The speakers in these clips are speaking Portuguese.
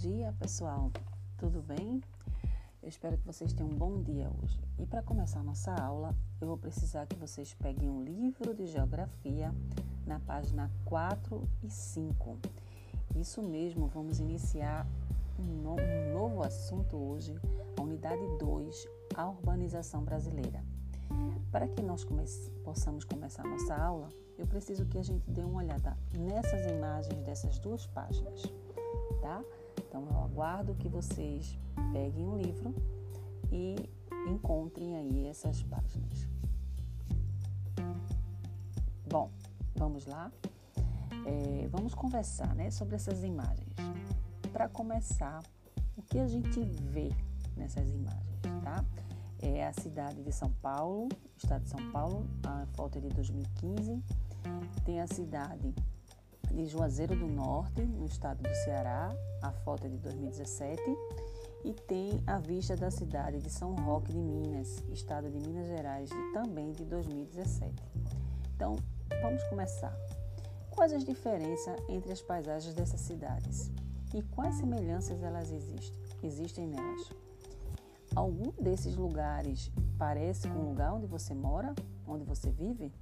dia, pessoal. Tudo bem? Eu espero que vocês tenham um bom dia hoje. E para começar nossa aula, eu vou precisar que vocês peguem um livro de geografia na página 4 e 5. Isso mesmo, vamos iniciar um, um novo assunto hoje, a unidade 2, a urbanização brasileira. Para que nós come possamos começar nossa aula, eu preciso que a gente dê uma olhada nessas imagens dessas duas páginas tá? Então eu aguardo que vocês peguem o livro e encontrem aí essas páginas. Bom, vamos lá. É, vamos conversar né, sobre essas imagens. Para começar, o que a gente vê nessas imagens, tá? É a cidade de São Paulo, estado de São Paulo, a foto é de 2015. Tem a cidade de Juazeiro do Norte, no estado do Ceará, a foto é de 2017, e tem a vista da cidade de São Roque de Minas, estado de Minas Gerais, também de 2017. Então, vamos começar. Quais as diferenças entre as paisagens dessas cidades e quais semelhanças elas existem, existem nelas? Algum desses lugares parece com o lugar onde você mora, onde você vive?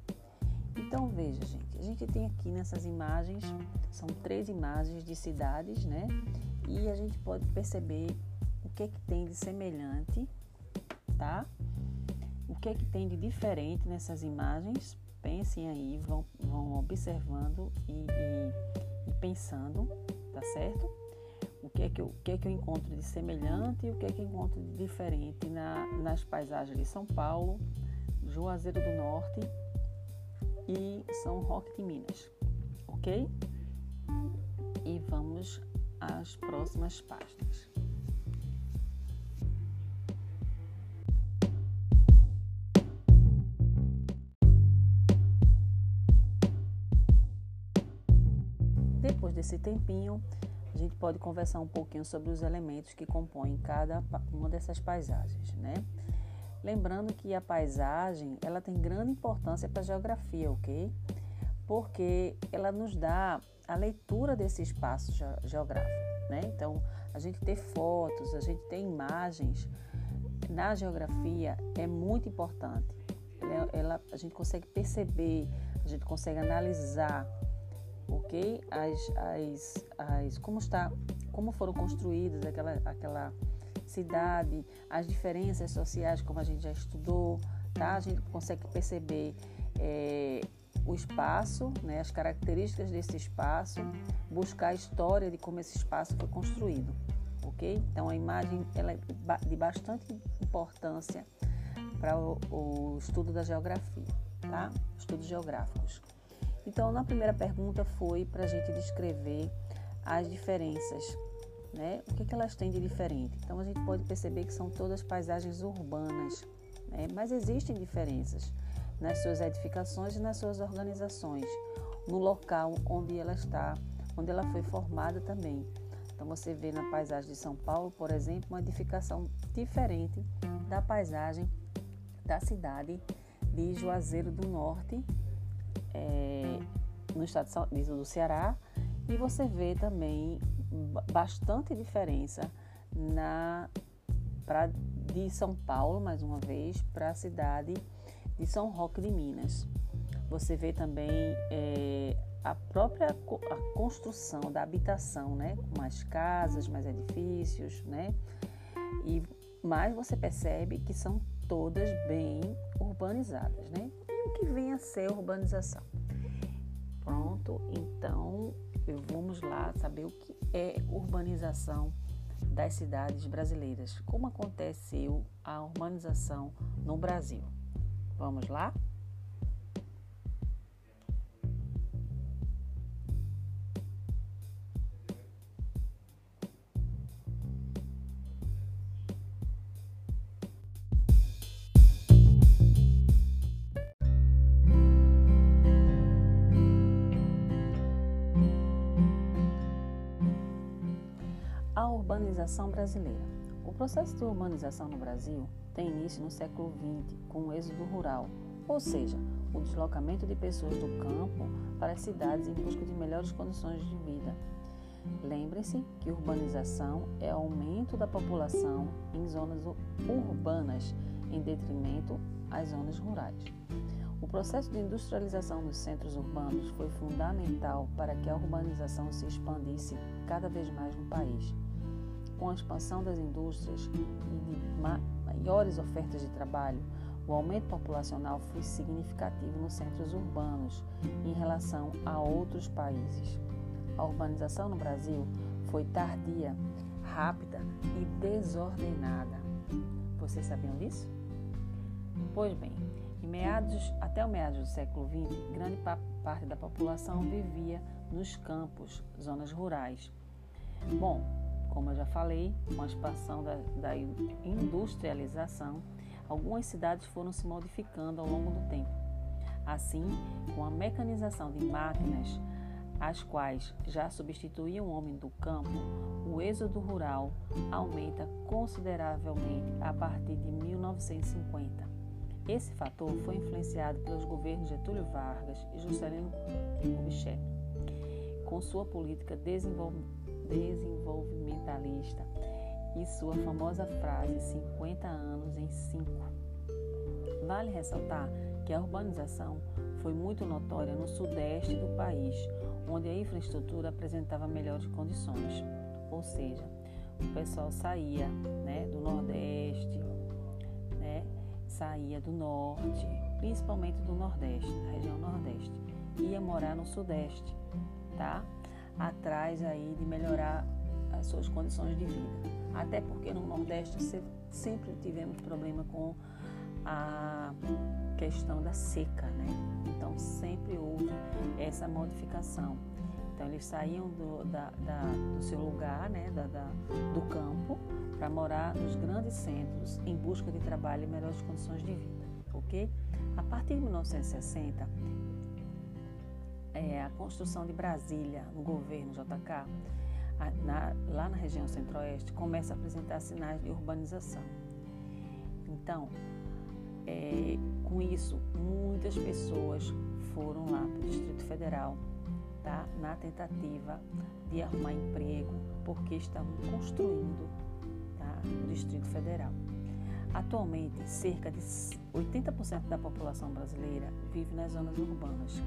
Então veja, gente, a gente tem aqui nessas imagens, são três imagens de cidades, né? E a gente pode perceber o que é que tem de semelhante, tá? O que é que tem de diferente nessas imagens. Pensem aí, vão, vão observando e, e, e pensando, tá certo? O que, é que eu, o que é que eu encontro de semelhante e o que é que eu encontro de diferente na, nas paisagens de São Paulo, Juazeiro do Norte e São Roque de Minas, ok? E vamos às próximas páginas. Depois desse tempinho, a gente pode conversar um pouquinho sobre os elementos que compõem cada uma dessas paisagens, né? Lembrando que a paisagem ela tem grande importância para a geografia, ok? Porque ela nos dá a leitura desse espaço geográfico, né? Então, a gente ter fotos, a gente ter imagens na geografia é muito importante. Ela, ela, a gente consegue perceber, a gente consegue analisar, ok? As, as, as, como está, como foram construídas aquela, aquela cidade, as diferenças sociais, como a gente já estudou, tá? A gente consegue perceber é, o espaço, né, as características desse espaço, buscar a história de como esse espaço foi construído, ok? Então a imagem ela é de bastante importância para o, o estudo da geografia, tá? Estudos geográficos. Então, na primeira pergunta foi para a gente descrever as diferenças né? O que, que elas têm de diferente? Então a gente pode perceber que são todas paisagens urbanas, né? mas existem diferenças nas suas edificações e nas suas organizações, no local onde ela está, onde ela foi formada também. Então você vê na paisagem de São Paulo, por exemplo, uma edificação diferente da paisagem da cidade de Juazeiro do Norte, é, no estado do Ceará, e você vê também bastante diferença na pra, de São Paulo, mais uma vez, para a cidade de São Roque de Minas. Você vê também é, a própria a construção da habitação, né? Mais casas, mais edifícios, né? E mais você percebe que são todas bem urbanizadas, né? E o que vem a ser urbanização? Pronto, então vamos lá saber o que é urbanização das cidades brasileiras. Como aconteceu a urbanização no Brasil? Vamos lá? Urbanização brasileira. O processo de urbanização no Brasil tem início no século XX, com o êxodo rural, ou seja, o deslocamento de pessoas do campo para as cidades em busca de melhores condições de vida. Lembrem-se que urbanização é aumento da população em zonas urbanas em detrimento às zonas rurais. O processo de industrialização dos centros urbanos foi fundamental para que a urbanização se expandisse cada vez mais no país. Com a expansão das indústrias e de maiores ofertas de trabalho, o aumento populacional foi significativo nos centros urbanos em relação a outros países. A urbanização no Brasil foi tardia, rápida e desordenada. Vocês sabiam disso? Pois bem, meados, até o meados do século XX, grande parte da população vivia nos campos, zonas rurais. Bom, como eu já falei, com a expansão da, da industrialização, algumas cidades foram se modificando ao longo do tempo. Assim, com a mecanização de máquinas, as quais já substituíam o homem do campo, o êxodo rural aumenta consideravelmente a partir de 1950. Esse fator foi influenciado pelos governos Getúlio Vargas e Juscelino Kubitschek, com sua política desenvolvimentalista e sua famosa frase 50 anos em 5. Vale ressaltar que a urbanização foi muito notória no sudeste do país, onde a infraestrutura apresentava melhores condições, ou seja, o pessoal saía né, do Nordeste, saía do norte, principalmente do nordeste, região nordeste, ia morar no sudeste, tá? Atrás aí de melhorar as suas condições de vida. Até porque no nordeste sempre tivemos problema com a questão da seca, né? Então sempre houve essa modificação. Então eles saíam do, da, da, do seu lugar, né, da, do campo, para morar nos grandes centros em busca de trabalho e melhores condições de vida, ok? A partir de 1960, é, a construção de Brasília no governo JK, a, na, lá na região centro-oeste, começa a apresentar sinais de urbanização. Então, é, com isso, muitas pessoas foram lá para o Distrito Federal tá, na tentativa de arrumar emprego, porque estavam construindo o Distrito Federal. Atualmente, cerca de 80% da população brasileira vive nas zonas urbanas.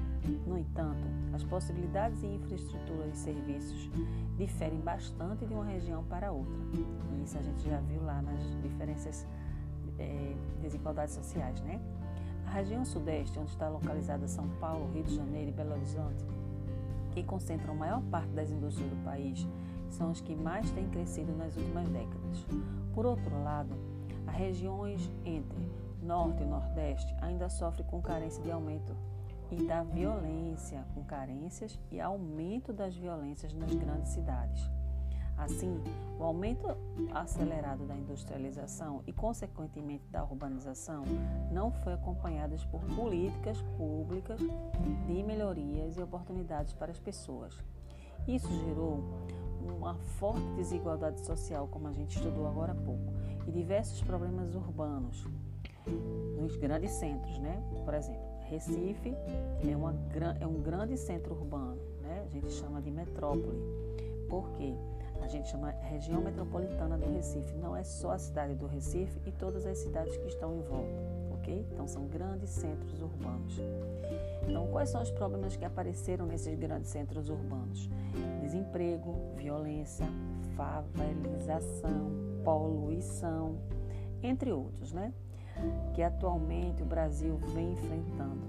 No entanto, as possibilidades em infraestrutura e serviços diferem bastante de uma região para outra. E isso a gente já viu lá nas diferenças, é, desigualdades sociais, né? A região sudeste, onde está localizada São Paulo, Rio de Janeiro e Belo Horizonte, que concentram a maior parte das indústrias do país, são os que mais têm crescido nas últimas décadas. Por outro lado, as regiões entre Norte e Nordeste ainda sofrem com carência de aumento e da violência, com carências e aumento das violências nas grandes cidades. Assim, o aumento acelerado da industrialização e, consequentemente, da urbanização não foi acompanhado por políticas públicas de melhorias e oportunidades para as pessoas. Isso gerou uma forte desigualdade social, como a gente estudou agora há pouco, e diversos problemas urbanos nos grandes centros, né? Por exemplo, Recife é, uma, é um grande centro urbano, né? A gente chama de metrópole. Por quê? A gente chama região metropolitana do Recife. Não é só a cidade do Recife e todas as cidades que estão em volta, ok? Então são grandes centros urbanos. Então, quais são os problemas que apareceram nesses grandes centros urbanos? Desemprego, violência, favelização, poluição, entre outros, né? Que atualmente o Brasil vem enfrentando.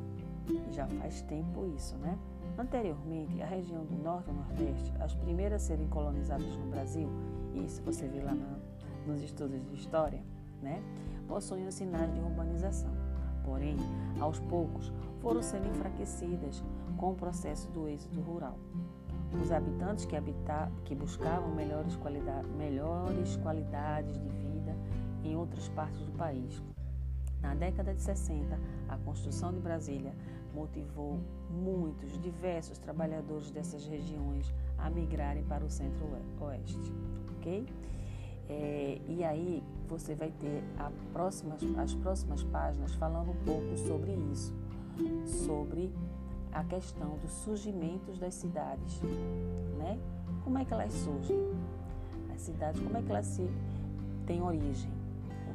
E já faz tempo isso, né? Anteriormente, a região do Norte e Nordeste, as primeiras a serem colonizadas no Brasil, e isso você vê lá na, nos estudos de história, né? Possuíam sinais de urbanização. Porém, aos poucos, foram sendo enfraquecidas com o processo do êxodo rural. Os habitantes que, habitar, que buscavam melhores, qualidade, melhores qualidades de vida em outras partes do país. Na década de 60, a construção de Brasília motivou muitos, diversos trabalhadores dessas regiões a migrarem para o centro-oeste, ok? É, e aí você vai ter próxima, as próximas páginas falando um pouco sobre isso, sobre a questão dos surgimentos das cidades, né? como é que elas surgem? As cidades, como é que elas se têm origem,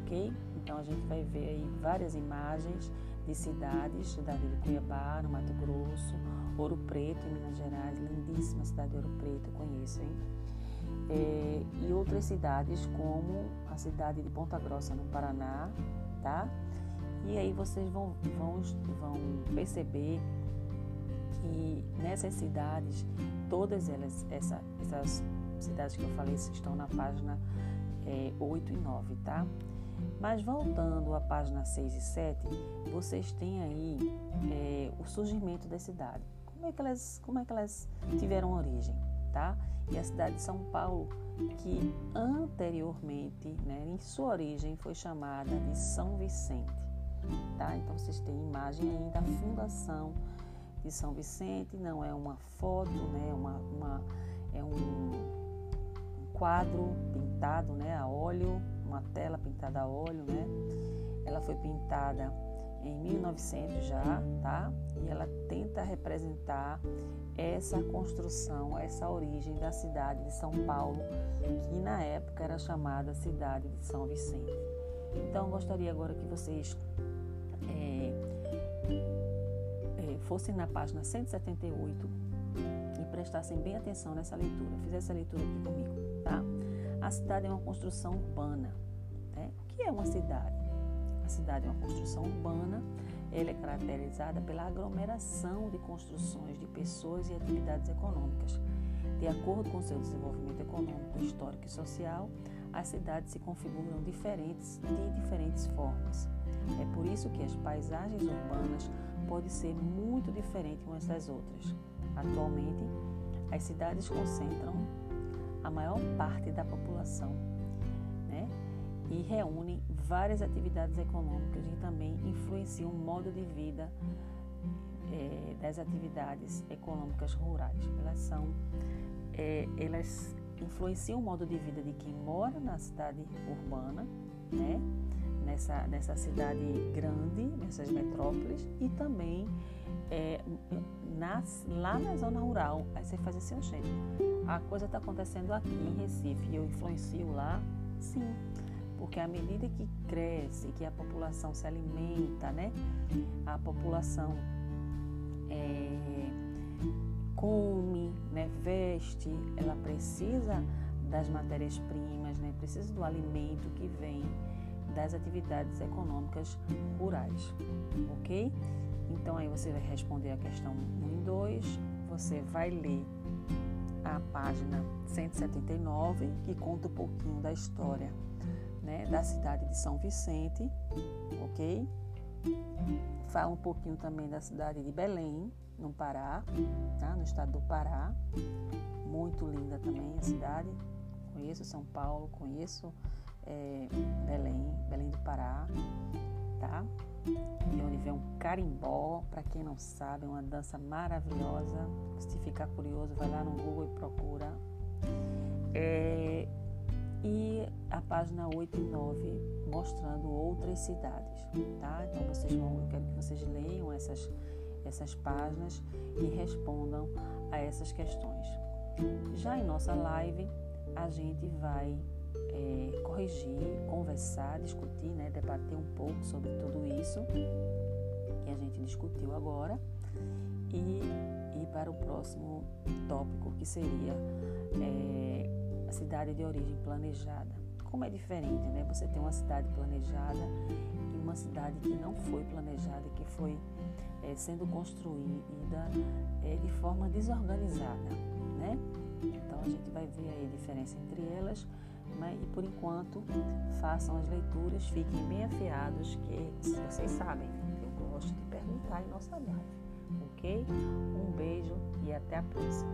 ok? Então a gente vai ver aí várias imagens de cidades, cidade de Cuiabá, no Mato Grosso, Ouro Preto, em Minas Gerais, lindíssima cidade de Ouro Preto, conheço, hein? É, e outras cidades como a cidade de Ponta Grossa, no Paraná, tá? E aí vocês vão, vão, vão perceber que nessas cidades, todas elas, essa, essas cidades que eu falei, estão na página é, 8 e 9, tá? Mas voltando à página 6 e 7, vocês têm aí é, o surgimento da cidade. Como é, que elas, como é que elas tiveram origem, tá? E a cidade de São Paulo, que anteriormente, né, em sua origem, foi chamada de São Vicente, tá? Então vocês têm imagem aí da fundação de São Vicente, não é uma foto, né? Uma, uma é um quadro pintado, né, a óleo, uma tela pintada a óleo, né? Ela foi pintada em 1900 já, tá? E ela tenta representar essa construção, essa origem da cidade de São Paulo, que na época era chamada cidade de São Vicente. Então, gostaria agora que vocês fossem na página 178 e prestassem bem atenção nessa leitura. Fizesse essa leitura aqui comigo, tá? A cidade é uma construção urbana. Né? O que é uma cidade? A cidade é uma construção urbana. Ela é caracterizada pela aglomeração de construções de pessoas e atividades econômicas. De acordo com seu desenvolvimento econômico, histórico e social, as cidades se configuram diferentes de diferentes formas. É por isso que as paisagens urbanas podem ser muito diferentes umas das outras. Atualmente, as cidades concentram a maior parte da população né? e reúnem várias atividades econômicas e também influenciam o modo de vida é, das atividades econômicas rurais. Elas são, é, elas influenciam o modo de vida de quem mora na cidade urbana, né? Nessa, nessa cidade grande, nessas metrópoles, e também é, nas, lá na zona rural. Aí você faz assim, gente, a coisa está acontecendo aqui em Recife e eu influencio lá? Sim, porque à medida que cresce, que a população se alimenta, né? A população é, come, né? veste, ela precisa das matérias-primas, né? precisa do alimento que vem das atividades econômicas rurais, ok? Então aí você vai responder a questão 1 e 2, você vai ler a página 179, que conta um pouquinho da história né, da cidade de São Vicente, ok? Fala um pouquinho também da cidade de Belém, no Pará, tá? no estado do Pará. Muito linda também a cidade. Conheço São Paulo, conheço é, Belém, Belém do Pará, tá? E onde vem um carimbó, para quem não sabe, é uma dança maravilhosa. Se ficar curioso, vai lá no Google e procura. É, e a página 8 e 9 mostrando outras cidades, tá? Então vocês vão, eu quero que vocês leiam essas, essas páginas e respondam a essas questões. Já em nossa live, a gente vai é, corrigir, conversar, discutir, né, debater um pouco sobre tudo isso que a gente discutiu agora e ir para o próximo tópico que seria é, a cidade de origem planejada. Como é diferente, né? Você tem uma cidade planejada e uma cidade que não foi planejada, que foi é, sendo construída é, de forma desorganizada, né? Então a gente vai ver aí a diferença entre elas né? E por enquanto, façam as leituras, fiquem bem afiados, que vocês sabem, eu gosto de perguntar em nossa live. Ok? Um beijo e até a próxima.